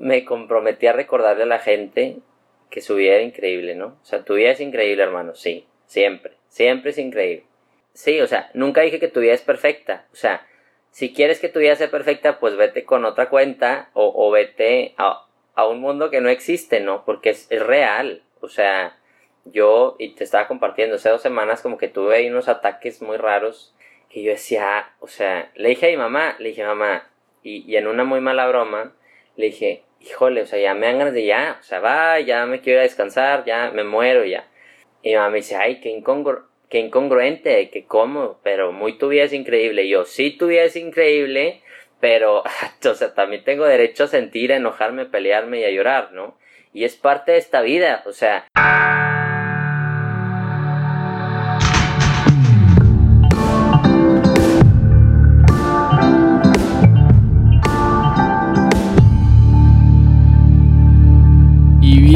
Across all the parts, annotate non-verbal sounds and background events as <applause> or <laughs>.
me comprometí a recordarle a la gente que su vida era increíble, ¿no? O sea, tu vida es increíble, hermano, sí, siempre, siempre es increíble. Sí, o sea, nunca dije que tu vida es perfecta, o sea, si quieres que tu vida sea perfecta, pues vete con otra cuenta o, o vete a, a, un mundo que no existe, ¿no? Porque es, es real, o sea, yo, y te estaba compartiendo, hace dos semanas como que tuve ahí unos ataques muy raros que yo decía, o sea, le dije a mi mamá, le dije, mamá, y, y en una muy mala broma, le dije, híjole, o sea, ya me dan ganas de ya, o sea, va, ya me quiero descansar, ya me muero ya. Y mi mamá me dice, ay, qué, incongru qué incongruente, que cómo, pero muy tu vida es increíble. Yo, sí, tu vida es increíble, pero, <laughs> o sea, también tengo derecho a sentir, a enojarme, a pelearme y a llorar, ¿no? Y es parte de esta vida, o sea...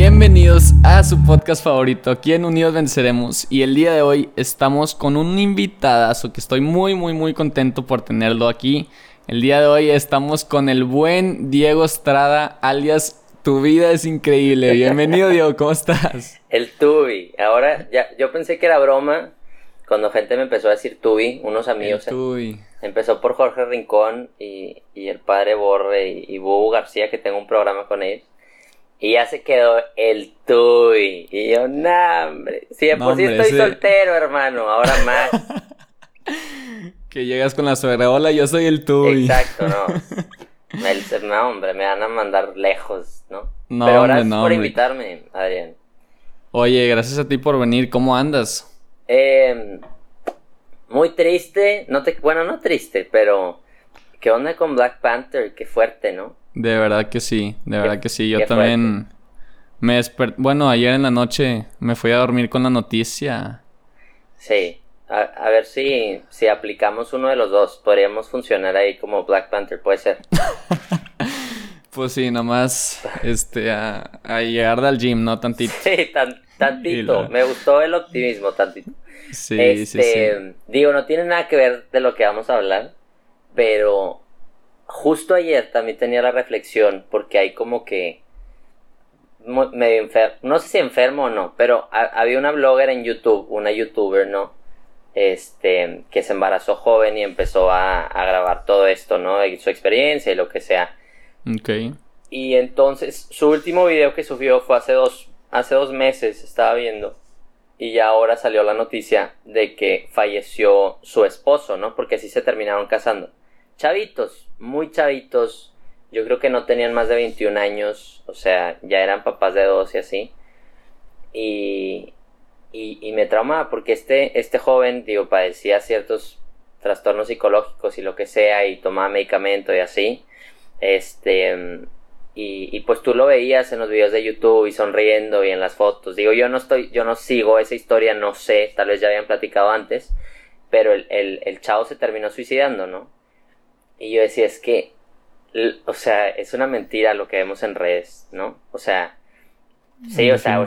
Bienvenidos a su podcast favorito, aquí en Unidos Venceremos. Y el día de hoy estamos con un invitadazo que estoy muy, muy, muy contento por tenerlo aquí. El día de hoy estamos con el buen Diego Estrada, alias Tu vida es increíble. Bienvenido, Diego, ¿cómo estás? El Tubi. Ahora, ya, yo pensé que era broma cuando gente me empezó a decir Tubi, unos amigos. El tubi. Empezó por Jorge Rincón y, y el padre Borre y, y Bubu García, que tengo un programa con ellos. Y ya se quedó el Tuy. Y yo, nah, hombre. Si de por sí estoy soltero, hermano, ahora más. <laughs> que llegas con la suegra, hola, yo soy el Tuy. Exacto, no. <laughs> El, no, hombre, me van a mandar lejos, ¿no? No, Pero gracias por invitarme, Adrián. Oye, gracias a ti por venir. ¿Cómo andas? Eh, muy triste, no te, bueno, no triste, pero ¿qué onda con Black Panther? Qué fuerte, ¿no? De verdad que sí, de verdad que sí. Yo también me desperté. Bueno, ayer en la noche me fui a dormir con la noticia. Sí, a, ver si, si aplicamos uno de los dos. Podríamos funcionar ahí como Black Panther, puede ser. <laughs> pues sí, nomás este, a, llegar al gym, ¿no? Tantito. Sí, tantito. Me gustó el optimismo, tantito. Sí, sí, sí. Este, digo, no tiene nada que ver de lo que vamos a hablar, pero justo ayer también tenía la reflexión, porque hay como que medio enfermo, no sé si enfermo o no, pero había una blogger en YouTube, una youtuber, ¿no? Este, que se embarazó joven y empezó a, grabar todo esto, ¿no? Y su experiencia y lo que sea. Ok. Y entonces, su último video que subió fue hace dos, hace dos meses, estaba viendo. Y ya ahora salió la noticia de que falleció su esposo, ¿no? Porque así se terminaron casando chavitos, muy chavitos. Yo creo que no tenían más de 21 años, o sea, ya eran papás de dos y así. Y, y, me traumaba porque este, este joven, digo, padecía ciertos trastornos psicológicos y lo que sea y tomaba medicamento y así. Este, y, y, pues tú lo veías en los videos de YouTube y sonriendo y en las fotos. Digo, yo no estoy, yo no sigo esa historia, no sé, tal vez ya habían platicado antes, pero el, el, el chavo se terminó suicidando, ¿no? Y yo decía, es que, o sea, es una mentira lo que vemos en redes, ¿no? O sea, sí, o sea,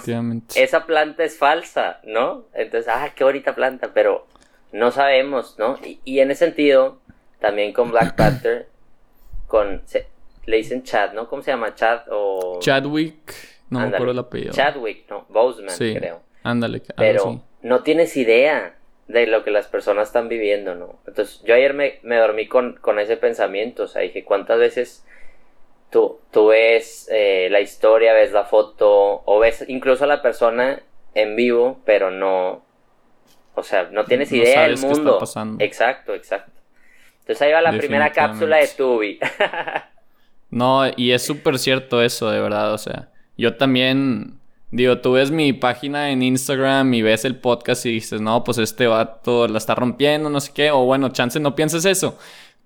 esa planta es falsa, ¿no? Entonces, ah, qué bonita planta, pero no sabemos, ¿no? Y, en ese sentido, también con Black <coughs> Panther, con, le dicen Chad, ¿no? ¿Cómo se llama? Chad o... Chadwick, no me acuerdo el apellido. Chadwick, ¿no? Boseman, sí. creo. Ándale, pero no tienes idea de lo que las personas están viviendo, ¿no? Entonces, yo ayer me, me dormí con, con, ese pensamiento, o sea, dije, ¿cuántas veces tú, tú ves eh, la historia, ves la foto, o ves incluso a la persona en vivo, pero no, o sea, no tienes idea del mundo. Exacto, exacto. Entonces ahí va la primera cápsula de Tubi. <laughs> no, y es súper cierto eso, de verdad, o sea, yo también Digo, tú ves mi página en Instagram y ves el podcast y dices, no, pues este vato la está rompiendo, no sé qué, o bueno, chance no pienses eso.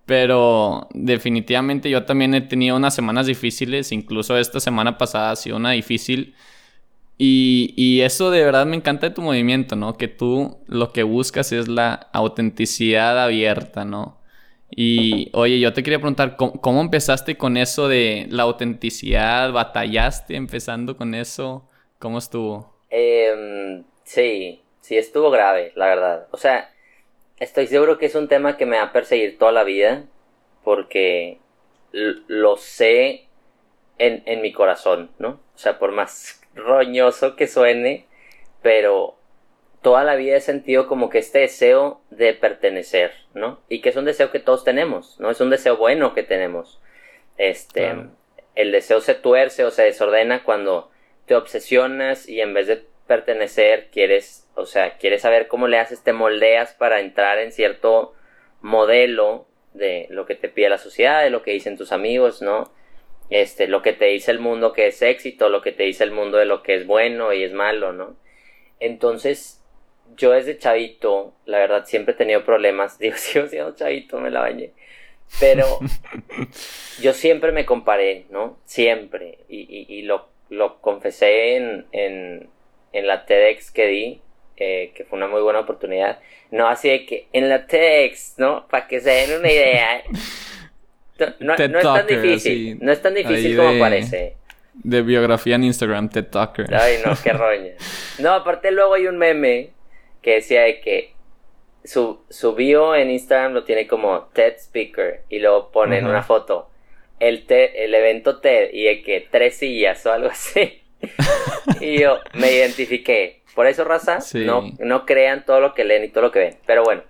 Pero definitivamente yo también he tenido unas semanas difíciles, incluso esta semana pasada ha sido una difícil. Y, y eso de verdad me encanta de tu movimiento, ¿no? Que tú lo que buscas es la autenticidad abierta, ¿no? Y oye, yo te quería preguntar, ¿cómo, ¿cómo, empezaste con eso de la autenticidad? ¿Batallaste empezando con eso? ¿Cómo estuvo? Eh, sí, sí estuvo grave, la verdad. O sea, estoy seguro que es un tema que me va a perseguir toda la vida porque lo sé en, en mi corazón, ¿no? O sea, por más <laughs> roñoso que suene, pero toda la vida he sentido como que este deseo de pertenecer, ¿no? Y que es un deseo que todos tenemos, ¿no? Es un deseo bueno que tenemos. Este, el deseo se tuerce o se desordena cuando te obsesionas y en vez de pertenecer quieres, o sea, quieres saber cómo le haces, te moldeas para entrar en cierto modelo de lo que te pide la sociedad, de lo que dicen tus amigos, ¿no? Este, lo que te dice el mundo que es éxito, lo que te dice el mundo de lo que es bueno y es malo, ¿no? Entonces, yo desde chavito, la verdad, siempre he tenido problemas. <laughs> Digo, sigo siendo chavito, me la bañé. Pero <laughs> yo siempre me comparé, ¿no? Siempre. Y, y, lo, lo, confesé en, en, en, la TEDx que di, eh, que fue una muy buena oportunidad. No así de que en la TEDx, ¿no? Para que se den una idea. <laughs> No, no, es tan difícil. no es tan difícil como parece. De biografía en Instagram, TED Talker. Ay, no, qué <laughs> roña. No, aparte luego hay un meme que decía de que su, su bio en Instagram lo tiene como TED Speaker y luego pone en una foto el, el evento TED y de que tres sillas o algo así. <laughs> y yo me identifiqué. Por eso, raza, no, no crean todo lo que leen y todo lo que ven. Pero bueno,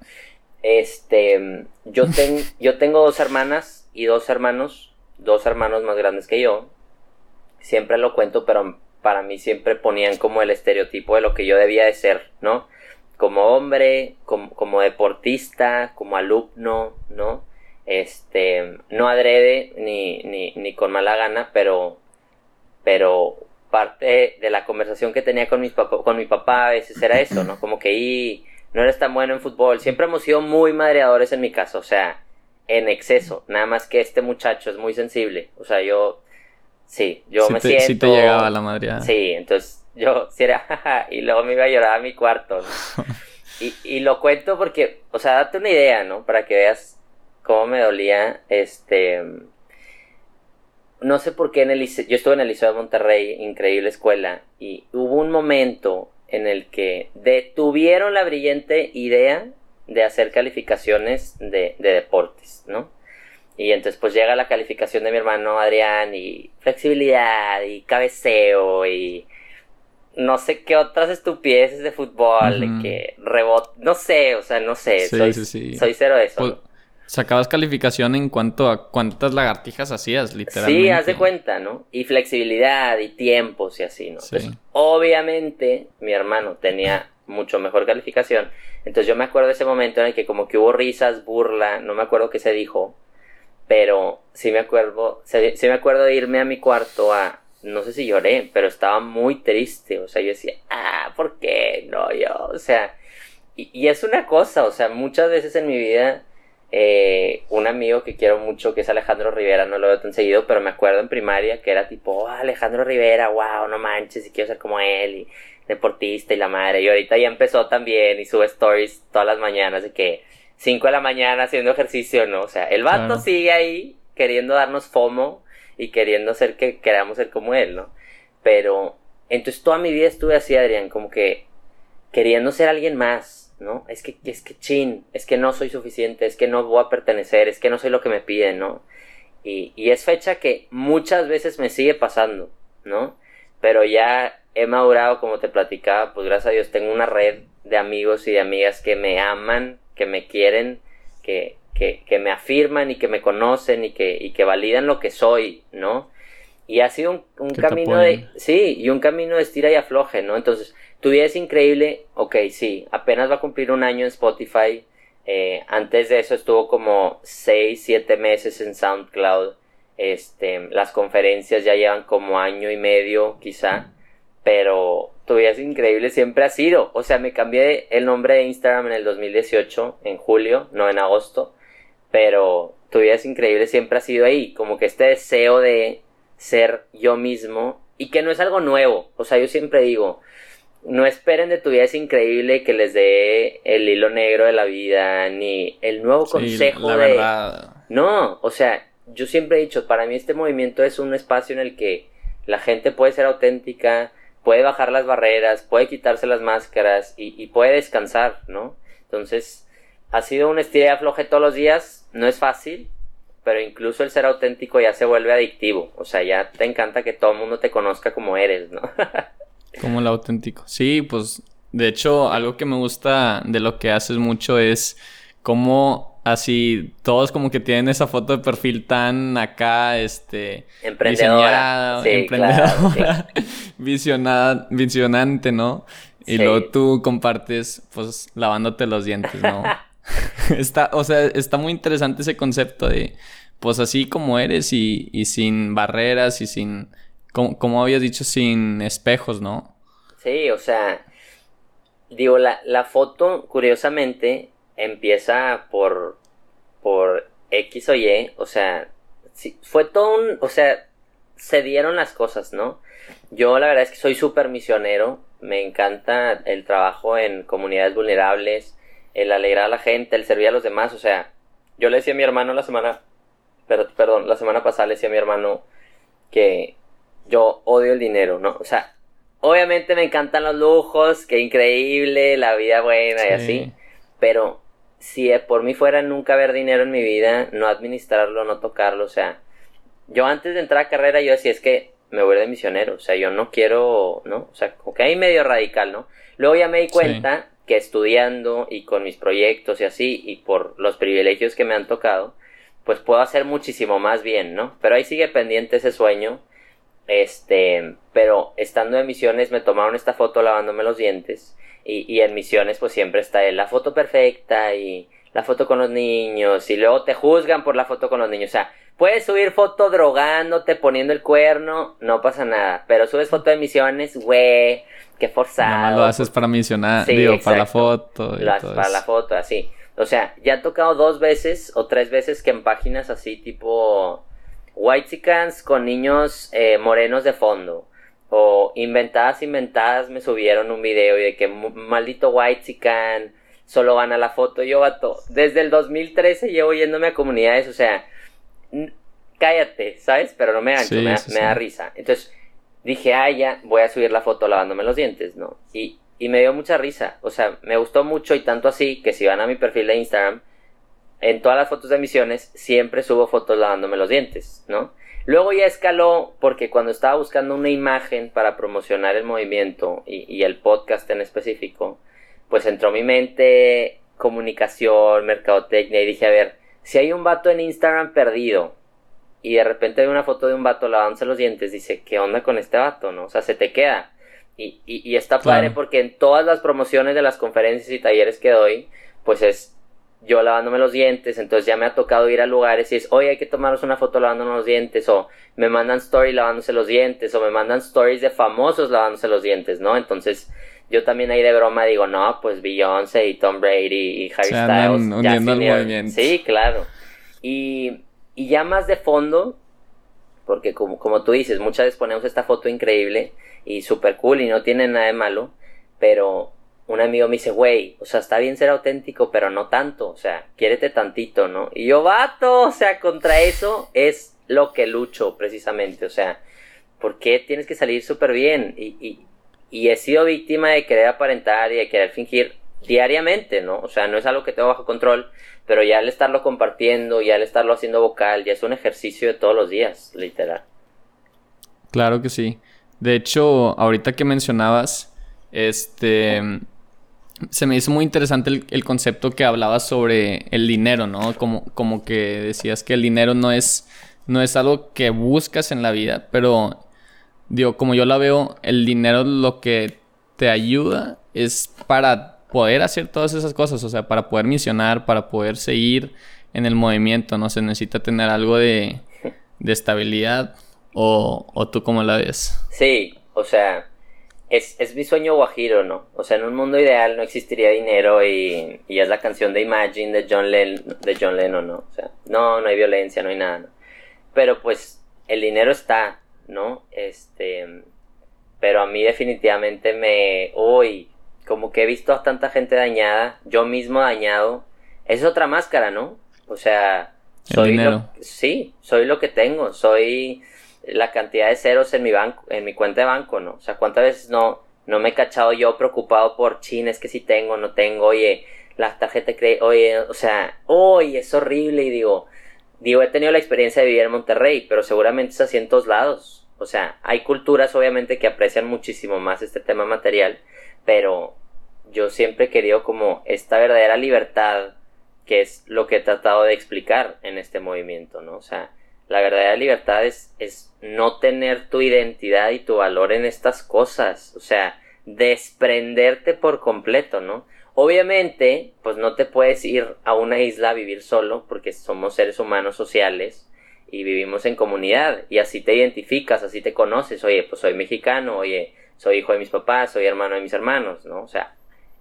este, yo, ten, yo tengo dos hermanas y dos hermanos, dos hermanos más grandes que yo. Siempre lo cuento, pero para mí siempre ponían como el estereotipo de lo que yo debía de ser, ¿no? como hombre, como, deportista, como alumno, ¿no? Este, no adrede ni, ni, ni con mala gana, pero, pero parte de la conversación que tenía con, mis con mi papá a veces era eso, ¿no? Como que y no eres tan bueno en fútbol. Siempre hemos sido muy madreadores en mi caso, o sea, en exceso. Nada más que este muchacho es muy sensible. O sea, yo, sí, yo me siento. Sí te llegaba la madreada. Sí, entonces yo, <laughs> si era, y luego me iba a llorar a mi cuarto, <laughs> y, y lo cuento porque, o sea, date una idea, ¿no? Para que veas cómo me dolía, este... No sé por qué en el liceo, yo estuve en el Liceo de Monterrey, increíble escuela, y hubo un momento en el que detuvieron la brillante idea de hacer calificaciones de, de deportes, ¿no? Y entonces pues llega la calificación de mi hermano Adrián y flexibilidad y cabeceo y no sé qué otras estupideces de fútbol, de que rebot, no sé, o sea, no sé, soy, soy cero de eso. Pues, sacabas calificación en cuanto a cuántas lagartijas hacías, literalmente. Sí, haz de cuenta, ¿no? Y flexibilidad y tiempos y así, ¿no? obviamente, mi hermano tenía mucho mejor calificación. Entonces yo me acuerdo de ese momento en el que como que hubo risas, burla, no me acuerdo qué se dijo, pero sí me acuerdo, sí me acuerdo de irme a mi cuarto a, no sé si lloré, pero estaba muy triste, o sea, yo decía, ah, ¿por qué? No, yo, o sea, y, es una cosa, o sea, muchas veces en mi vida, eh, un amigo que quiero mucho, que es Alejandro Rivera, no lo veo tan seguido, pero me acuerdo en primaria que era tipo, oh, Alejandro Rivera, wow, no manches, y quiero ser como él, y deportista y la madre, y ahorita ya empezó también y sube stories todas las mañanas de que 5 de la mañana haciendo ejercicio, ¿no? O sea, el vato sigue ahí queriendo darnos FOMO y queriendo ser que queramos ser como él, ¿no? Pero entonces toda mi vida estuve así, Adrián, como que queriendo ser alguien más, ¿no? Es que, es que chin, es que no soy suficiente, es que no voy a pertenecer, es que no soy lo que me piden, ¿no? Y, y es fecha que muchas veces me sigue pasando, ¿no? Pero ya he madurado, como te platicaba, pues gracias a Dios tengo una red de amigos y de amigas que me aman, que me quieren, que, que, me afirman y que me conocen y que, y que validan lo que soy, ¿no? Y ha sido un, camino de, sí, y un camino de estira y afloje, ¿no? Entonces, tu vida es increíble, ok, sí, apenas va a cumplir un año en Spotify, eh, antes de eso estuvo como 6, 7 meses en SoundCloud, este, las conferencias ya llevan como año y medio, quizá, pero tu vida es increíble, siempre ha sido, o sea, me cambié el nombre de Instagram en el 2018, en julio, no en agosto, pero tu vida es increíble, siempre ha sido ahí, como que este deseo de ser yo mismo y que no es algo nuevo, o sea, yo siempre digo, no esperen de tu vida es increíble que les dé el hilo negro de la vida, ni el nuevo consejo de... Verdad. No, o sea, yo siempre he dicho, para mí este movimiento es un espacio en el que la gente puede ser auténtica, puede bajar las barreras, puede quitarse las máscaras y, y puede descansar, ¿no? Entonces, ha sido un estilo de afloje todos los días, no es fácil, pero incluso el ser auténtico ya se vuelve adictivo. O sea, ya te encanta que todo el mundo te conozca como eres, ¿no? <laughs> como el auténtico. Sí, pues de hecho, algo que me gusta de lo que haces mucho es cómo así todos como que tienen esa foto de perfil tan acá, este... Emprendedora. emprendedora, <laughs> visionada, visionante, ¿no? Y luego tú compartes, pues, lavándote los dientes, ¿no? <laughs> <laughs> está, o sea, está muy interesante ese concepto de, pues, así como eres y, y sin barreras y sin, como, como habías dicho, sin espejos, ¿no? Sí, o sea, digo, la, la foto, curiosamente, empieza por, por X o Y, o sea, fue todo un, o sea, se dieron las cosas, ¿no? Yo la verdad es que soy súper misionero, me encanta el trabajo en comunidades vulnerables, el alegrar a la gente, el servir a los demás, o sea, yo le decía a mi hermano la semana, perdón, la semana pasada le decía a mi hermano que yo odio el dinero, ¿no? O sea, obviamente me encantan los lujos, qué increíble, la vida buena y así, pero si por mí fuera nunca ver dinero en mi vida, no administrarlo, no tocarlo, o sea, yo antes de entrar a carrera yo decía, es que me voy de misionero, o sea, yo no quiero, ¿no? O sea, como que ahí medio radical, ¿no? Luego ya me di cuenta que estudiando y con mis proyectos y así, y por los privilegios que me han tocado, pues puedo hacer muchísimo más bien, ¿no? Pero ahí sigue pendiente ese sueño, este, pero estando en misiones me tomaron esta foto lavándome los dientes, y, y en misiones pues siempre está la foto perfecta y la foto con los niños, y luego te juzgan por la foto con los niños, o sea, Puedes subir foto drogándote, poniendo el cuerno, no pasa nada. Pero subes foto de misiones, güey, qué forzado. Nada lo haces para misionar, digo, para la foto. lo haces para la foto, así. O sea, ya he tocado dos veces o tres veces que en páginas así tipo White Chickens con niños eh, morenos de fondo. O inventadas, inventadas me subieron un video y de que maldito White Chicken solo van a la foto. Yo, vato, desde el 2013 llevo yéndome a comunidades, o sea, cállate, ¿sabes? Pero no me gancho, me, da risa. Entonces dije, ah, ya, voy a subir la foto lavándome los dientes, ¿no? Y, y me dio mucha risa, o sea, me gustó mucho y tanto así que si van a mi perfil de Instagram, en todas las fotos de misiones siempre subo fotos lavándome los dientes, ¿no? Luego ya escaló porque cuando estaba buscando una imagen para promocionar el movimiento y, y el podcast en específico, pues entró mi mente comunicación, mercadotecnia y dije, a ver, si hay un vato en Instagram perdido y de repente hay una foto de un vato lavándose los dientes, dice, ¿qué onda con este vato? ¿No? O sea, se te queda. Y, y, y está padre porque en todas las promociones de las conferencias y talleres que doy, pues es yo lavándome los dientes, entonces ya me ha tocado ir a lugares y es, oye, hay que tomarnos una foto lavándonos los dientes, o me mandan story lavándose los dientes, o me mandan stories de famosos lavándose los dientes, ¿no? Entonces, yo también ahí de broma digo, no, pues Beyoncé y Tom Brady y Harry Styles. Sí, claro. Y, y ya más de fondo, porque como, como tú dices, muchas veces ponemos esta foto increíble y súper cool y no tiene nada de malo, pero un amigo me dice, güey, o sea, está bien ser auténtico, pero no tanto, o sea, quiérete tantito, ¿no? Y yo, vato, o sea, contra eso es lo que lucho precisamente, o sea, ¿por qué tienes que salir súper bien? Y, y, y he sido víctima de querer aparentar y de querer fingir diariamente, ¿no? O sea, no es algo que tengo bajo control, pero ya al estarlo compartiendo, ya al estarlo haciendo vocal, ya es un ejercicio de todos los días, literal. Claro que sí. De hecho, ahorita que mencionabas, este, se me hizo muy interesante el, concepto que hablabas sobre el dinero, ¿no? Como, como que decías que el dinero no es, no es algo que buscas en la vida, pero digo, como yo la veo, el dinero lo que te ayuda es para poder hacer todas esas cosas, o sea, para poder misionar, para poder seguir en el movimiento, ¿no? Se necesita tener algo de, de estabilidad o, o tú cómo la ves. Sí, o sea, es, es mi sueño guajiro, ¿no? O sea, en un mundo ideal no existiría dinero y, y es la canción de Imagine de John, de John Lennon, ¿no? O sea, no, no hay violencia, no hay nada, ¿no? Pero pues el dinero está, ¿no? Este, pero a mí definitivamente me, uy, como que he visto a tanta gente dañada, yo mismo dañado, es otra máscara, ¿no? O sea, soy lo, sí, soy lo que tengo, soy la cantidad de ceros en mi banco, en mi cuenta de banco, ¿no? O sea, cuántas veces no, no me he cachado yo preocupado por chines que si tengo, no tengo, oye, la tarjeta cree, oye, o sea, oye, es horrible y digo, digo, he tenido la experiencia de vivir en Monterrey, pero seguramente es así en todos lados. O sea, hay culturas obviamente que aprecian muchísimo más este tema material, pero yo siempre he querido como esta verdadera libertad que es lo que he tratado de explicar en este movimiento, ¿no? O sea, la verdadera libertad es, es no tener tu identidad y tu valor en estas cosas, o sea, desprenderte por completo, ¿no? Obviamente, pues no te puedes ir a una isla a vivir solo, porque somos seres humanos sociales y vivimos en comunidad, y así te identificas, así te conoces, oye, pues soy mexicano, oye, soy hijo de mis papás, soy hermano de mis hermanos, ¿no? O sea,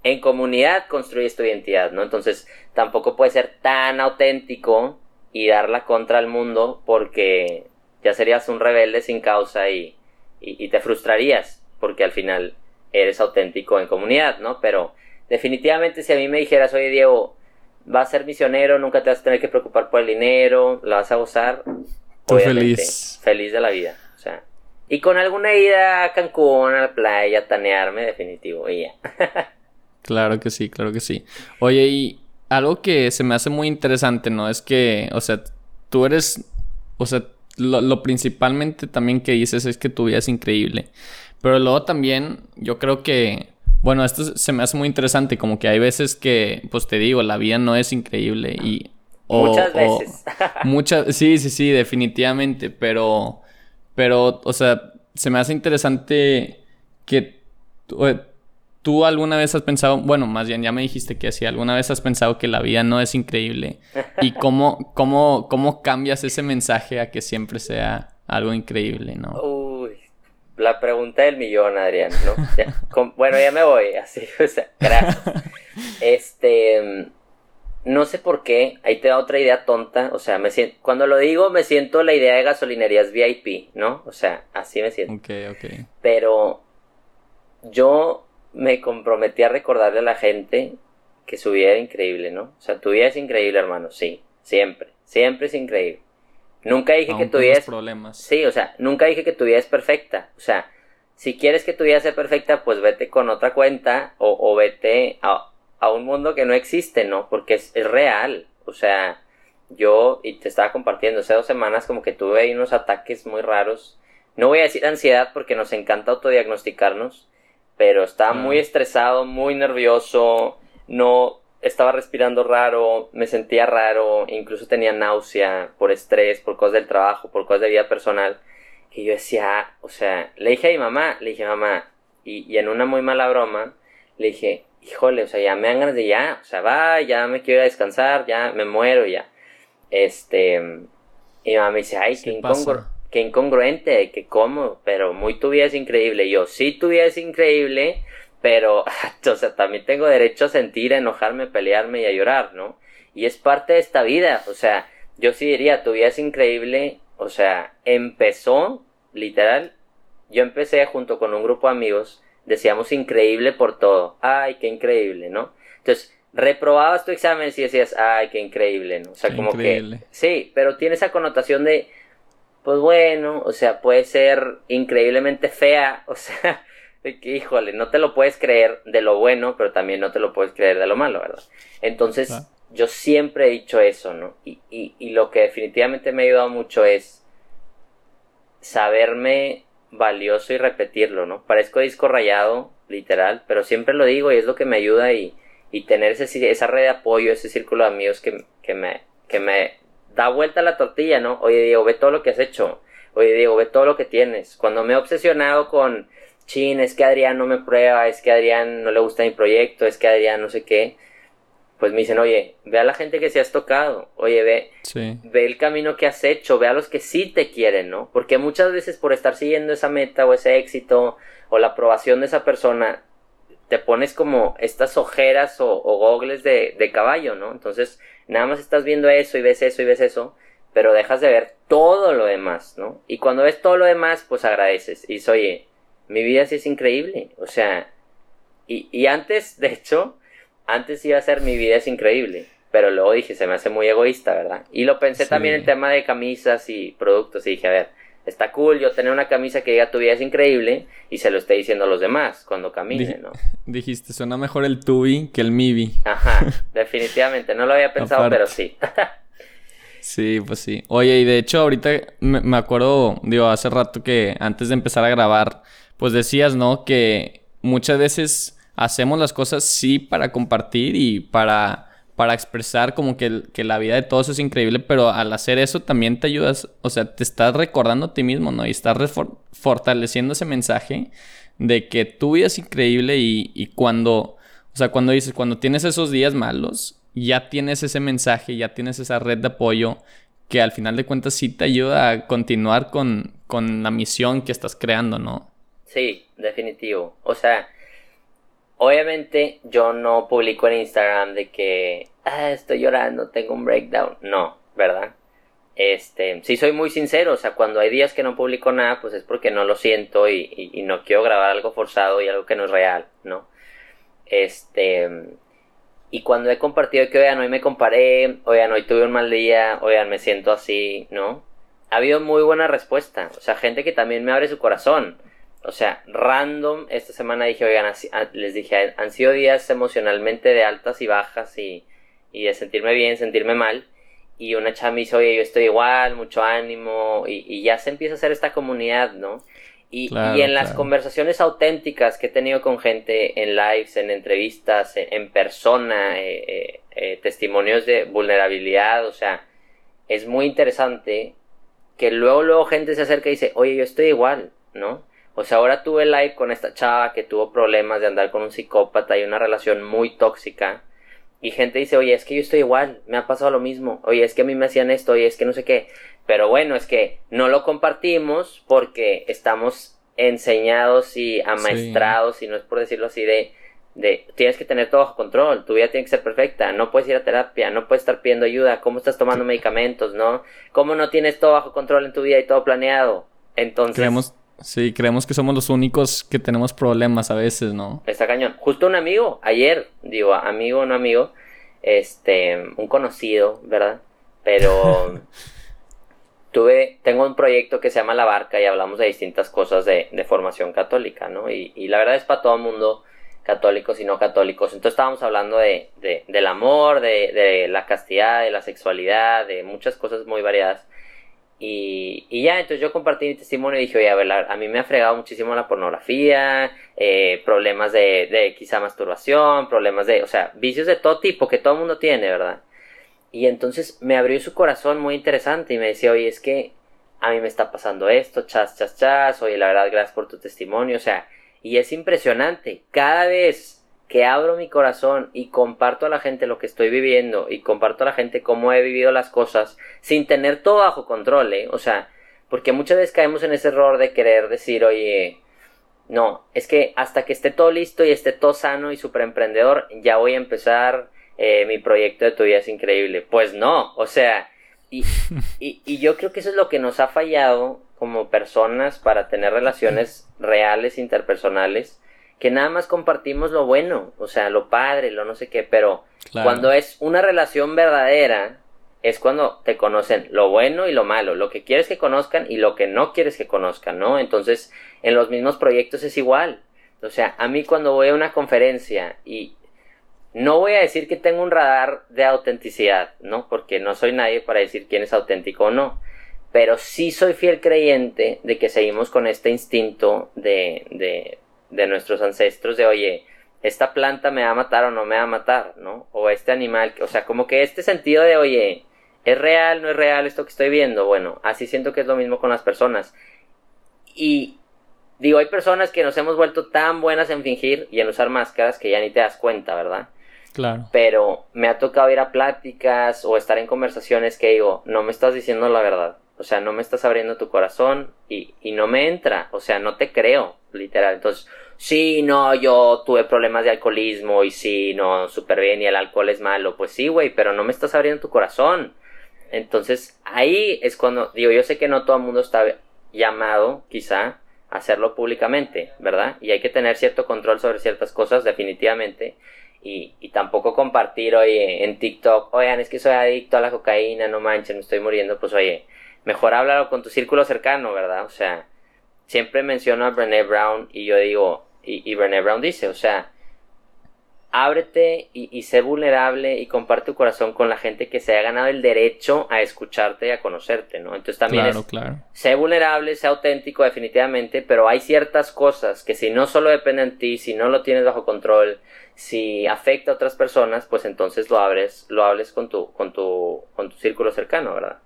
en comunidad construyes tu identidad, ¿no? Entonces tampoco puedes ser tan auténtico y darla contra el mundo porque ya serías un rebelde sin causa y, y, te frustrarías porque al final eres auténtico en comunidad, ¿no? Pero definitivamente si a mí me dijeras, oye Diego, vas a ser misionero, nunca te vas a tener que preocupar por el dinero, la vas a gozar, Tú feliz. Feliz de la vida, o sea. Y con alguna ida a Cancún, a la playa, a tanearme, definitivo, y ya. <laughs> Claro que sí, claro que sí. Oye, y algo que se me hace muy interesante, ¿no? Es que, o sea, tú eres, o sea, lo, principalmente también que dices es que tu vida es increíble. Pero luego también, yo creo que, bueno, esto se me hace muy interesante, como que hay veces que, pues te digo, la vida no es increíble y... muchas veces. <laughs> muchas, sí, sí, sí, definitivamente, pero, pero, o sea, se me hace interesante que ¿Tú alguna vez has pensado, bueno, más bien ya me dijiste que sí, alguna vez has pensado que la vida no es increíble? ¿Y <laughs> cómo, cómo, cómo cambias ese mensaje a que siempre sea algo increíble, no? Uy, la pregunta del millón, Adrián, ¿no? bueno, ya me voy, así, <laughs> o sea, gracias. Este, no sé por qué, ahí te da otra idea tonta, o sea, me siento, cuando lo digo me siento la idea de gasolinerías VIP, ¿no? O sea, así me siento. Ok, ok. Pero yo me comprometí a recordarle a la gente que su vida era increíble, ¿no? O sea, tu vida es increíble, hermano, sí, siempre, siempre es increíble. Nunca dije que tu vida es... problemas. Sí, o sea, nunca dije que tu vida es perfecta. O sea, si quieres que tu vida sea perfecta, pues vete con otra cuenta o, o vete a, a, un mundo que no existe, ¿no? Porque es, es, real. O sea, yo, y te estaba compartiendo, hace dos semanas como que tuve ahí unos ataques muy raros. No voy a decir ansiedad porque nos encanta autodiagnosticarnos, pero estaba muy estresado, muy nervioso, no estaba respirando raro, me sentía raro, incluso tenía náusea por estrés, por cosas del trabajo, por cosas de vida personal, que yo decía, o sea, le dije a mi mamá, le dije mamá, y, y en una muy mala broma, le dije, híjole, o sea, ya me dan ganas de ya, o sea, va, ya me quiero ir a descansar, ya me muero ya. Este, y mi mamá me dice, ay, qué incongruo que incongruente, que cómo, pero muy tu vida es increíble. Yo, sí, tu vida es increíble, pero, <laughs> o sea, también tengo derecho a sentir, a enojarme, pelearme y a llorar, ¿no? Y es parte de esta vida, o sea, yo sí diría, tu vida es increíble, o sea, empezó, literal, yo empecé junto con un grupo de amigos, decíamos increíble por todo, ay, qué increíble, ¿no? Entonces, reprobabas tu examen y decías, ay, qué increíble, ¿no? O sea, como que, sí, pero tiene esa connotación de, pues bueno, o sea, puede ser increíblemente fea, <laughs> o sea, de que, híjole, no te lo puedes creer de lo bueno, pero también no te lo puedes creer de lo malo, ¿verdad? Entonces, yo siempre he dicho eso, ¿no? Y, y, y lo que definitivamente me ha ayudado mucho es saberme valioso y repetirlo, ¿no? Parezco disco rayado, literal, pero siempre lo digo y es lo que me ayuda y, y tener ese, esa red de apoyo, ese círculo de amigos que, que, me, que me da vuelta la tortilla, ¿no? Oye, Diego, ve todo lo que has hecho. Oye, Diego, ve todo lo que tienes. Cuando me he obsesionado con, chin, es que Adrián no me prueba, es que Adrián no le gusta mi proyecto, es que Adrián no sé qué, pues me dicen, oye, ve a la gente que se has tocado, oye, ve, ve el camino que has hecho, ve a los que sí te quieren, ¿no? Porque muchas veces por estar siguiendo esa meta o ese éxito o la aprobación de esa persona, te pones como estas ojeras o, o gogles de, de caballo, ¿no? Entonces, nada más estás viendo eso y ves eso y ves eso, pero dejas de ver todo lo demás, ¿no? Y cuando ves todo lo demás, pues agradeces. Y dices, oye, mi vida sí es increíble. O sea, y, y antes, de hecho, antes iba a ser mi vida es increíble. Pero luego dije, se me hace muy egoísta, ¿verdad? Y lo pensé también en tema de camisas y productos. Y dije, a ver, está cool yo tener una camisa que diga tu vida es increíble y se lo esté diciendo a los demás cuando camine, ¿no? <laughs> Dijiste, suena mejor el tubi que el mibi. Ajá, <laughs> definitivamente, no lo había pensado, pero sí. <laughs> Sí, pues sí. Oye, y de hecho ahorita me, me acuerdo, digo, hace rato que antes de empezar a grabar, pues decías, ¿no? Que muchas veces hacemos las cosas sí para compartir y para para expresar como que, que, la vida de todos es increíble, pero al hacer eso también te ayudas, o sea, te estás recordando a ti mismo, ¿no? Y estás fortaleciendo ese mensaje de que tu vida es increíble y, y, cuando, o sea, cuando dices, cuando tienes esos días malos, ya tienes ese mensaje, ya tienes esa red de apoyo que al final de cuentas sí te ayuda a continuar con, con la misión que estás creando, ¿no? Sí, definitivo. O sea, Obviamente yo no publico en Instagram de que ah, estoy llorando, tengo un breakdown. No, ¿verdad? Este, sí soy muy sincero, o sea, cuando hay días que no publico nada, pues es porque no lo siento y, no quiero grabar algo forzado y algo que no es real, ¿no? Este, y cuando he compartido que, oigan, hoy me comparé, oigan, hoy tuve un mal día, oigan, me siento así, ¿no? Ha habido muy buena respuesta, o sea, gente que también me abre su corazón o sea, random, esta semana dije, oigan, les dije, han sido días emocionalmente de altas y bajas y, y de sentirme bien, sentirme mal. Y una chava me dice, oye, yo estoy igual, mucho ánimo, y, y ya se empieza a hacer esta comunidad, ¿no? Y, y en las conversaciones auténticas que he tenido con gente en lives, en entrevistas, en, persona, eh, eh, eh, testimonios de vulnerabilidad, o sea, es muy interesante que luego, luego gente se acerca y dice, oye, yo estoy igual, ¿no? O sea, ahora tuve live con esta chava que tuvo problemas de andar con un psicópata y una relación muy tóxica. Y gente dice, oye, es que yo estoy igual, me ha pasado lo mismo. Oye, es que a mí me hacían esto, oye, es que no sé qué. Pero bueno, es que no lo compartimos porque estamos enseñados y amaestrados, y no es por decirlo así, de, de tienes que tener todo bajo control, tu vida tiene que ser perfecta, no puedes ir a terapia, no puedes estar pidiendo ayuda, cómo estás tomando medicamentos, ¿no? ¿Cómo no tienes todo bajo control en tu vida y todo planeado? Entonces... Sí, creemos que somos los únicos que tenemos problemas a veces, ¿no? Está cañón. Justo un amigo, ayer, digo, amigo no amigo, este, un conocido, ¿verdad? Pero <laughs> tuve, tengo un proyecto que se llama La Barca y hablamos de distintas cosas de, de formación católica, ¿no? Y, y, la verdad es para todo el mundo, católicos y no católicos. Entonces estábamos hablando de, de del amor, de, de la castidad, de la sexualidad, de muchas cosas muy variadas. Y, y, ya, entonces yo compartí mi testimonio y dije, oye, a ver, a mí me ha fregado muchísimo la pornografía, eh, problemas de, de quizá masturbación, problemas de, o sea, vicios de todo tipo que todo el mundo tiene, ¿verdad? Y entonces me abrió su corazón muy interesante y me decía, oye, es que a mí me está pasando esto, chas, chas, chas, oye, la verdad, gracias por tu testimonio, o sea, y es impresionante, cada vez que abro mi corazón y comparto a la gente lo que estoy viviendo y comparto a la gente cómo he vivido las cosas sin tener todo bajo control, ¿eh? O sea, porque muchas veces caemos en ese error de querer decir, oye, no, es que hasta que esté todo listo y esté todo sano y super emprendedor, ya voy a empezar eh, mi proyecto de tu vida es increíble. Pues no, o sea, y, y, y yo creo que eso es lo que nos ha fallado como personas para tener relaciones reales, interpersonales, que nada más compartimos lo bueno, o sea, lo padre, lo no sé qué, pero cuando es una relación verdadera, es cuando te conocen lo bueno y lo malo, lo que quieres que conozcan y lo que no quieres que conozcan, ¿no? Entonces, en los mismos proyectos es igual. O sea, a mí cuando voy a una conferencia y no voy a decir que tengo un radar de autenticidad, ¿no? Porque no soy nadie para decir quién es auténtico o no. Pero sí soy fiel creyente de que seguimos con este instinto de, de de nuestros ancestros de, oye, esta planta me va a matar o no me va a matar, ¿no? O este animal, o sea, como que este sentido de, oye, ¿es real, no es real esto que estoy viendo? Bueno, así siento que es lo mismo con las personas. Y digo, hay personas que nos hemos vuelto tan buenas en fingir y en usar máscaras que ya ni te das cuenta, ¿verdad? Claro. Pero me ha tocado ir a pláticas o estar en conversaciones que digo, no me estás diciendo la verdad. O sea, no me estás abriendo tu corazón y, y no me entra. O sea, no te creo, literal. Entonces, sí, no, yo tuve problemas de alcoholismo y sí, no, súper bien y el alcohol es malo. Pues sí, güey, pero no me estás abriendo tu corazón. Entonces, ahí es cuando, digo, yo sé que no todo el mundo está llamado, quizá, a hacerlo públicamente, ¿verdad? Y hay que tener cierto control sobre ciertas cosas, definitivamente. Y, y tampoco compartir, oye, en TikTok, oigan, es que soy adicto a la cocaína, no manchen, me estoy muriendo, pues oye, mejor háblalo con tu círculo cercano, ¿verdad? O sea, siempre menciono a Brené Brown y yo digo, y, y Brené Brown dice, o sea, ábrete y, sé vulnerable y comparte tu corazón con la gente que se ha ganado el derecho a escucharte y a conocerte, ¿no? Entonces también claro, claro. sé vulnerable, sé auténtico definitivamente, pero hay ciertas cosas que si no solo dependen de ti, si no lo tienes bajo control, si afecta a otras personas, pues entonces lo abres, lo hables con tu, con tu, con tu círculo cercano, ¿verdad?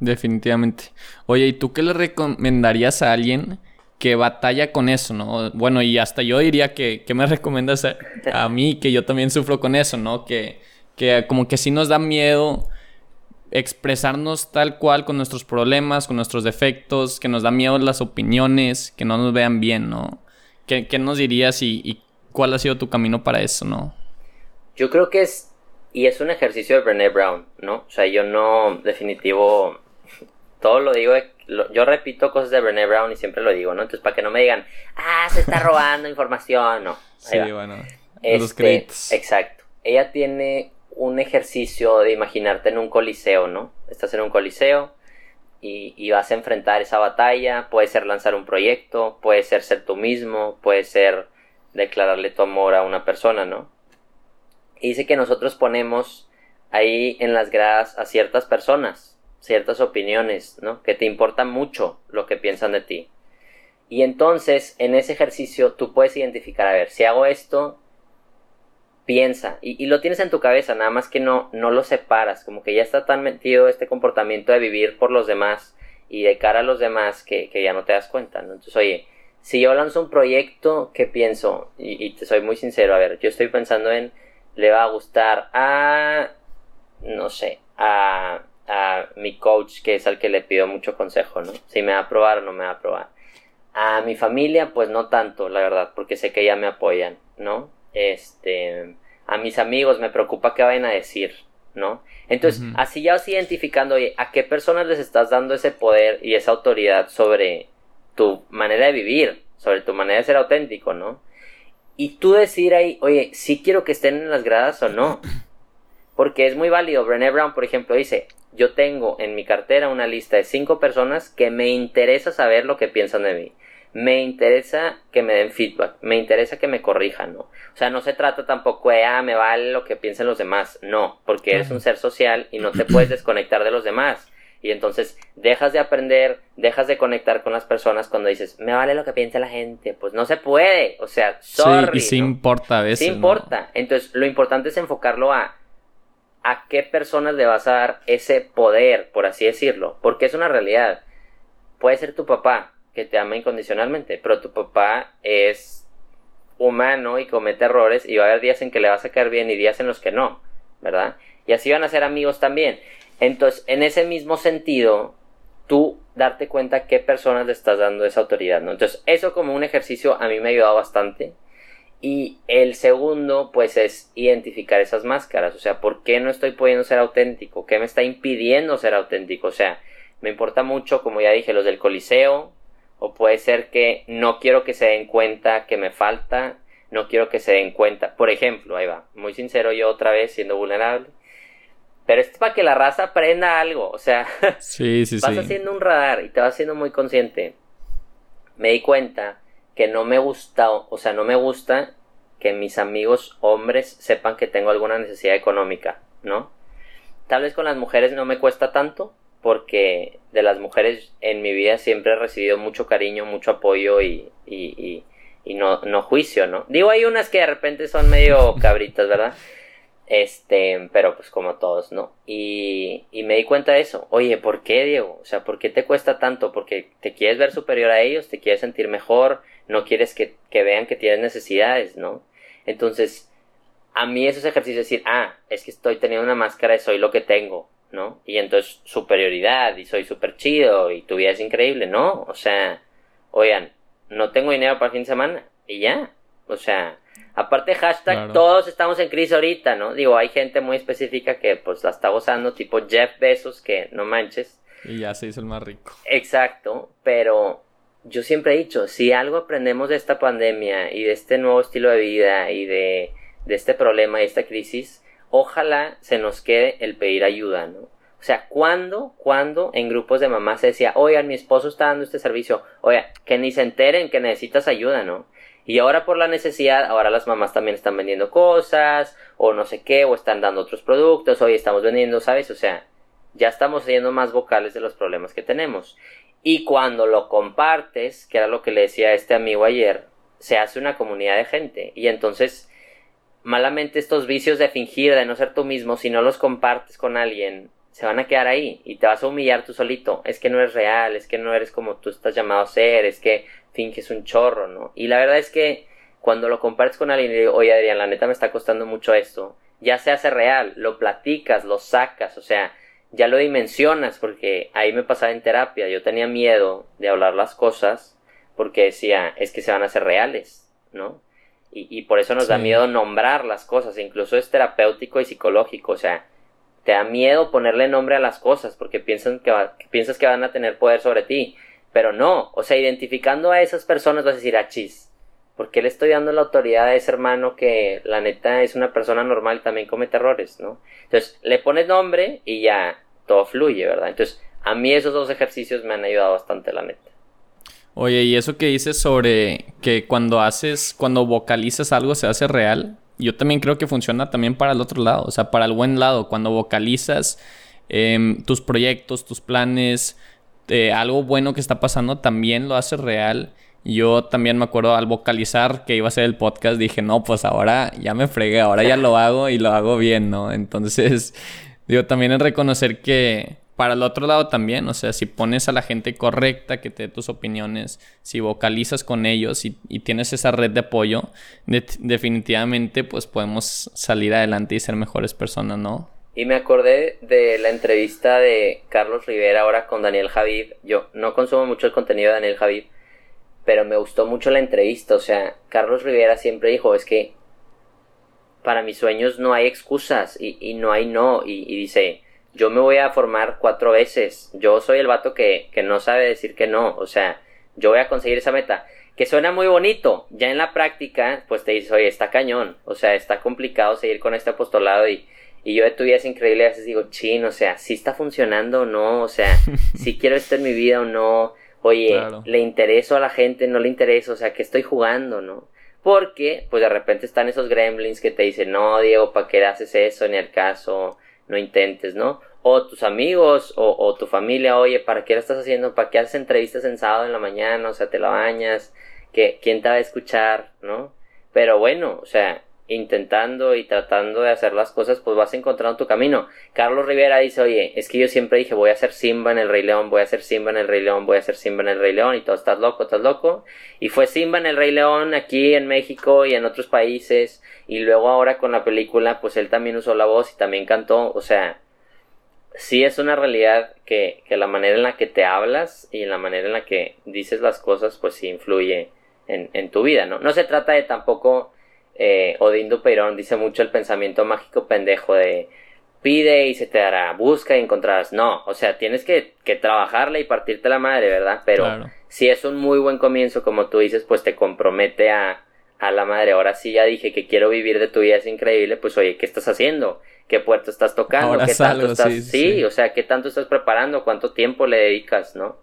Definitivamente. Oye, ¿y tú qué le recomendarías a alguien que batalla con eso, ¿no? Bueno, y hasta yo diría que, me <laughs> recomiendas a, mí, que yo también sufro con eso, ¿no? Que, que como que sí nos da miedo expresarnos tal cual con nuestros problemas, con nuestros defectos, que nos da miedo las opiniones, que no nos vean bien, ¿no? ¿Qué, nos dirías y, cuál ha sido tu camino para eso, no? Yo creo que es, y es un ejercicio de Brené Brown, ¿no? O sea, yo no, definitivo, todo lo digo yo repito cosas de Brené Brown y siempre lo digo, ¿no? Entonces, para que no me digan, ah, se está robando <laughs> información, no. Sí, bueno. los este, créditos. Exacto. Ella tiene un ejercicio de imaginarte en un coliseo, ¿no? Estás en un coliseo y, vas a enfrentar esa batalla. Puede ser lanzar un proyecto, puede ser ser tú mismo, puede ser declararle tu amor a una persona, ¿no? Y dice que nosotros ponemos ahí en las gradas a ciertas personas ciertas opiniones, ¿no? Que te importa mucho lo que piensan de ti. Y entonces, en ese ejercicio, tú puedes identificar, a ver, si hago esto, piensa, y, lo tienes en tu cabeza, nada más que no, no lo separas, como que ya está tan metido este comportamiento de vivir por los demás y de cara a los demás que, ya no te das cuenta, ¿no? Entonces, oye, si yo lanzo un proyecto, ¿qué pienso? Y, y te soy muy sincero, a ver, yo estoy pensando en, le va a gustar a, no sé, a a mi coach, que es al que le pido mucho consejo, ¿no? Si me va a aprobar o no me va a aprobar. A mi familia, pues no tanto, la verdad, porque sé que ya me apoyan, ¿no? Este, a mis amigos me preocupa qué vayan a decir, ¿no? Entonces, así ya vas identificando, oye, a qué personas les estás dando ese poder y esa autoridad sobre tu manera de vivir, sobre tu manera de ser auténtico, ¿no? Y tú decir ahí, oye, sí quiero que estén en las gradas o no. Porque es muy válido. Brené Brown, por ejemplo, dice, yo tengo en mi cartera una lista de cinco personas que me interesa saber lo que piensan de mí. Me interesa que me den feedback, me interesa que me corrijan, ¿no? O sea, no se trata tampoco de, ah, me vale lo que piensen los demás, no, porque eres un ser social y no te puedes desconectar de los demás. Y entonces dejas de aprender, dejas de conectar con las personas cuando dices, me vale lo que piense la gente. Pues no se puede. O sea, sorry. Sí, y sí importa a veces. Sí importa. Entonces, lo importante es enfocarlo a, a qué personas le vas a dar ese poder, por así decirlo, porque es una realidad. Puede ser tu papá, que te ama incondicionalmente, pero tu papá es humano y comete errores y va a haber días en que le vas a caer bien y días en los que no, ¿verdad? Y así van a ser amigos también. Entonces, en ese mismo sentido, tú darte cuenta qué personas le estás dando esa autoridad, ¿no? Entonces, eso como un ejercicio a mí me ha ayudado bastante y el segundo, pues, es identificar esas máscaras. O sea, ¿por qué no estoy pudiendo ser auténtico? ¿Qué me está impidiendo ser auténtico? O sea, me importa mucho, como ya dije, los del Coliseo. O puede ser que no quiero que se den cuenta que me falta. No quiero que se den cuenta. Por ejemplo, ahí va. Muy sincero yo otra vez, siendo vulnerable. Pero esto es para que la raza aprenda algo. O sea, sí, sí, <laughs> vas haciendo un radar y te vas haciendo muy consciente. Me di cuenta que no me gusta, o sea, no me gusta que mis amigos hombres sepan que tengo alguna necesidad económica, ¿no? Tal vez con las mujeres no me cuesta tanto, porque de las mujeres en mi vida siempre he recibido mucho cariño, mucho apoyo y, y, y, no, no juicio, ¿no? Digo, hay unas que de repente son medio <laughs> cabritas, ¿verdad? Este, pero pues como todos, ¿no? Y, y me di cuenta de eso. Oye, ¿por qué, Diego? O sea, ¿por qué te cuesta tanto? Porque te quieres ver superior a ellos, te quieres sentir mejor, no quieres que, que vean que tienes necesidades, ¿no? Entonces, a mí esos ejercicios decir, ah, es que estoy teniendo una máscara de soy lo que tengo, ¿no? Y entonces superioridad y soy súper chido y tu vida es increíble, ¿no? O sea, oigan, no tengo dinero para el fin de semana y ya. O sea, aparte hashtag, todos estamos en crisis ahorita, ¿no? Digo, hay gente muy específica que pues la está gozando, tipo Jeff Bezos, que no manches. Y ya se hizo el más rico. Exacto, pero yo siempre he dicho, si algo aprendemos de esta pandemia y de este nuevo estilo de vida y de, este problema y esta crisis, ojalá se nos quede el pedir ayuda, ¿no? O sea, ¿cuándo, cuando en grupos de mamás se decía, oigan, mi esposo está dando este servicio, oiga, que ni se enteren que necesitas ayuda, ¿no? Y ahora por la necesidad, ahora las mamás también están vendiendo cosas, o no sé qué, o están dando otros productos, hoy estamos vendiendo, ¿sabes? O sea, ya estamos siendo más vocales de los problemas que tenemos. Y cuando lo compartes, que era lo que le decía a este amigo ayer, se hace una comunidad de gente. Y entonces, malamente estos vicios de fingir, de no ser tú mismo, si no los compartes con alguien, se van a quedar ahí y te vas a humillar tú solito. Es que no eres real, es que no eres como tú estás llamado a ser, es que finges un chorro, ¿no? Y la verdad es que cuando lo compartes con alguien y digo, oye Adrián, la neta me está costando mucho esto, ya se hace real, lo platicas, lo sacas, o sea, ya lo dimensionas, porque ahí me pasaba en terapia, yo tenía miedo de hablar las cosas porque decía, es que se van a hacer reales, ¿no? Y, y por eso nos da miedo nombrar las cosas, incluso es terapéutico y psicológico, o sea, te da miedo ponerle nombre a las cosas porque piensan que, piensas que van a tener poder sobre ti. Pero no, o sea, identificando a esas personas vas a decir, ah, chis, ¿por qué le estoy dando la autoridad a ese hermano que la neta es una persona normal y también comete errores, ¿no? Entonces, le pones nombre y ya todo fluye, ¿verdad? Entonces, a mí esos dos ejercicios me han ayudado bastante, la neta. Oye, y eso que dices sobre que cuando haces, cuando vocalizas algo se hace real, yo también creo que funciona también para el otro lado, o sea, para el buen lado, cuando vocalizas em, tus proyectos, tus planes, eh, algo bueno que está pasando, también lo hace real. Yo también me acuerdo al vocalizar que iba a ser el podcast, dije, no, pues ahora ya me fregué, ahora ya lo hago y lo hago bien, ¿no? Entonces, digo, también es reconocer que para el otro lado también, o sea, si pones a la gente correcta que te dé tus opiniones, si vocalizas con ellos y, tienes esa red de apoyo, definitivamente pues podemos salir adelante y ser mejores personas, ¿no? Y me acordé de la entrevista de Carlos Rivera ahora con Daniel Javid. Yo no consumo mucho el contenido de Daniel Javid, pero me gustó mucho la entrevista. O sea, Carlos Rivera siempre dijo, es que para mis sueños no hay excusas y, no hay no. y dice, yo me voy a formar cuatro veces. Yo soy el vato que, que no sabe decir que no. O sea, yo voy a conseguir esa meta. Que suena muy bonito. Ya en la práctica, pues te dices, oye, está cañón. O sea, está complicado seguir con este apostolado y, y yo de tu vida es increíble. A veces digo, chin, o sea, si está funcionando o no. O sea, <laughs> si quiero esto en mi vida o no. Oye, le intereso a la gente, no le intereso. O sea, que estoy jugando, ¿no? Porque, pues de repente están esos gremlins que te dicen, no, Diego, ¿para qué haces eso? Ni al caso no intentes, ¿no? O tus amigos o, tu familia, oye, ¿para qué lo estás haciendo? ¿Para qué haces entrevistas en sábado en la mañana? O sea, te la bañas, que ¿quién te va a escuchar? ¿No? Pero bueno, o sea, intentando y tratando de hacer las cosas, pues vas encontrando tu camino. Carlos Rivera dice, oye, es que yo siempre dije, voy a ser Simba en el Rey León, voy a ser Simba en el Rey León, voy a ser Simba en el Rey León, y todo, estás loco, estás loco. Y fue Simba en el Rey León aquí en México y en otros países, y luego ahora con la película, pues él también usó la voz y también cantó, o sea, sí es una realidad que, que la manera en la que te hablas y la manera en la que dices las cosas, pues sí influye en, en tu vida, ¿no? No se trata de tampoco eh, Odín Dupeirón dice mucho el pensamiento mágico pendejo de pide y se te dará, busca y encontrarás. No, o sea, tienes que, que trabajarla y partirte la madre, ¿verdad? Pero si es un muy buen comienzo, como tú dices, pues te compromete a, a la madre. Ahora sí ya dije que quiero vivir de tu vida, es increíble. Pues oye, ¿qué estás haciendo? ¿Qué puerto estás tocando? ¿Qué tanto estás... sí, o sea, ¿qué tanto estás preparando? ¿Cuánto tiempo le dedicas, no?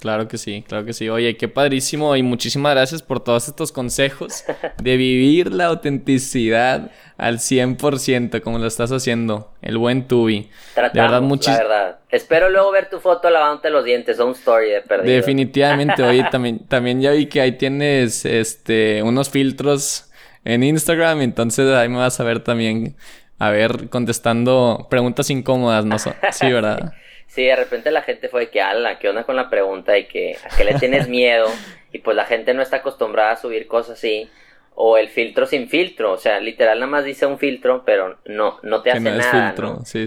Claro que sí, claro que sí. Oye, qué padrísimo y muchísimas gracias por todos estos consejos de vivir la autenticidad al 100% como lo estás haciendo, el buen Tubi. Tratamos, de verdad, muchis... la verdad. Espero luego ver tu foto lavándote los dientes, un story de perdido. Definitivamente, oye, <laughs> también, también ya vi que ahí tienes este unos filtros en Instagram, entonces ahí me vas a ver también, a ver, contestando preguntas incómodas, ¿no? Sí, ¿verdad? <laughs> Sí, de repente la gente fue de que, ala, ¿qué onda con la pregunta? Y que, ¿a qué le tienes <laughs> miedo? y pues la gente no está acostumbrada a subir cosas así. O el filtro sin filtro, o sea, literal nada más dice un filtro, pero no, no te hace nada.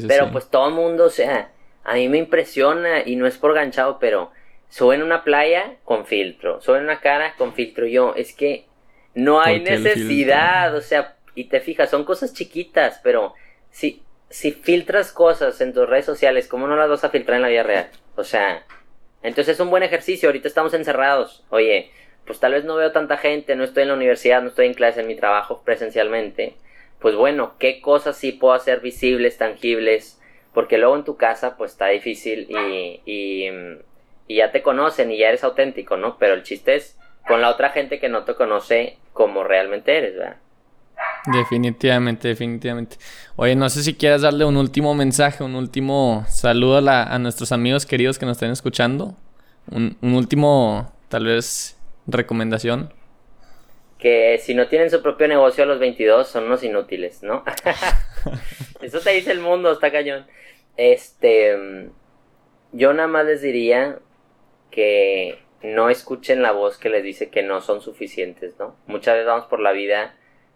pero pues todo el mundo, o sea, a mí me impresiona y no es por ganchado, pero suben una playa con filtro, suben una cara con filtro. Yo, es que no hay necesidad, o sea, y te fijas, son cosas chiquitas, pero sí, si filtras cosas en tus redes sociales, ¿cómo no las vas a filtrar en la vida real? O sea, entonces es un buen ejercicio. Ahorita estamos encerrados. Oye, pues tal vez no veo tanta gente, no estoy en la universidad, no estoy en clase, en mi trabajo presencialmente. Pues bueno, ¿qué cosas sí puedo hacer visibles, tangibles? Porque luego en tu casa, pues está difícil y, y, y ya te conocen y ya eres auténtico, ¿no? Pero el chiste es con la otra gente que no te conoce como realmente eres, ¿verdad? Definitivamente, definitivamente. Oye, no sé si quieras darle un último mensaje, un último saludo a, a nuestros amigos queridos que nos estén escuchando. Un, un, último, tal vez, recomendación. Que si no tienen su propio negocio a los 22 son unos inútiles, ¿no? <laughs> <laughs> Eso te dice el mundo, está cañón. Este, yo nada más les diría que no escuchen la voz que les dice que no son suficientes, ¿no? Muchas veces vamos por la vida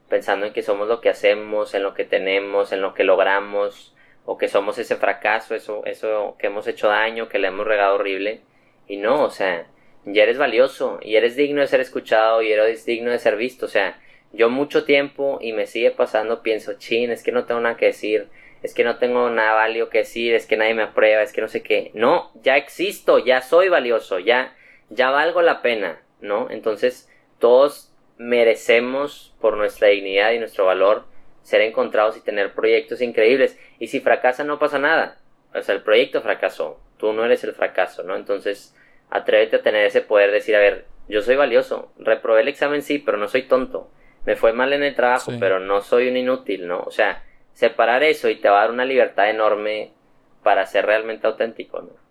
pensando en que somos lo que hacemos, en lo que tenemos, en lo que logramos, o que somos ese fracaso, eso, eso que hemos hecho daño, que le hemos regado horrible. Y no, o sea, ya eres valioso, y eres digno de ser escuchado, y eres digno de ser visto. O sea, yo mucho tiempo, y me sigue pasando, pienso, chin, es que no tengo nada que decir, es que no tengo nada valioso que decir, es que nadie me aprueba, es que no sé qué. No, ya existo, ya soy valioso, ya, ya valgo la pena, ¿no? Entonces, todos merecemos por nuestra dignidad y nuestro valor ser encontrados y tener proyectos increíbles. Y si fracasan no pasa nada. O sea, el proyecto fracasó. Tú no eres el fracaso, ¿no? Entonces, atrévete a tener ese poder de decir, a ver, yo soy valioso. Reprobé el examen, sí, pero no soy tonto. Me fue mal en el trabajo, pero no soy un inútil, ¿no? O sea, separar eso y te va a dar una libertad enorme para ser realmente auténtico, ¿no?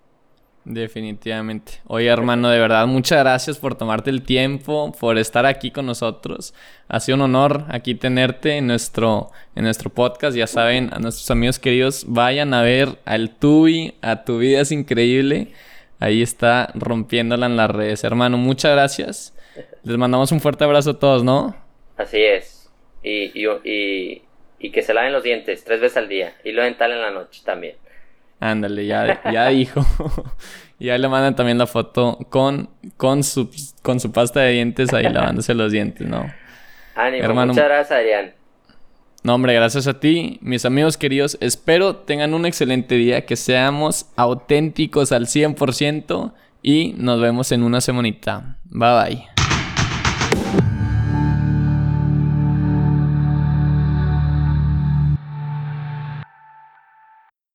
Definitivamente. Oye, hermano, de verdad, muchas gracias por tomarte el tiempo, por estar aquí con nosotros. Ha sido un honor aquí tenerte en nuestro, en nuestro podcast. Ya saben, a nuestros amigos queridos, vayan a ver al Tubi, a Tu Vida es Increíble. Ahí está rompiéndola en las redes. Hermano, muchas gracias. Les mandamos un fuerte abrazo a todos, ¿no? Así es. Y, y, y, y que se laven los dientes tres veces al día. Y lo dental en la noche también. Ándale, ya, ya dijo. <laughs> ya le mandan también la foto con, con, su, con su pasta de dientes ahí lavándose los dientes, ¿no? Ánimo, Hermano, muchas gracias, Adrián. No, hombre, gracias a ti, mis amigos queridos. Espero tengan un excelente día, que seamos auténticos al 100% y nos vemos en una semanita. Bye bye.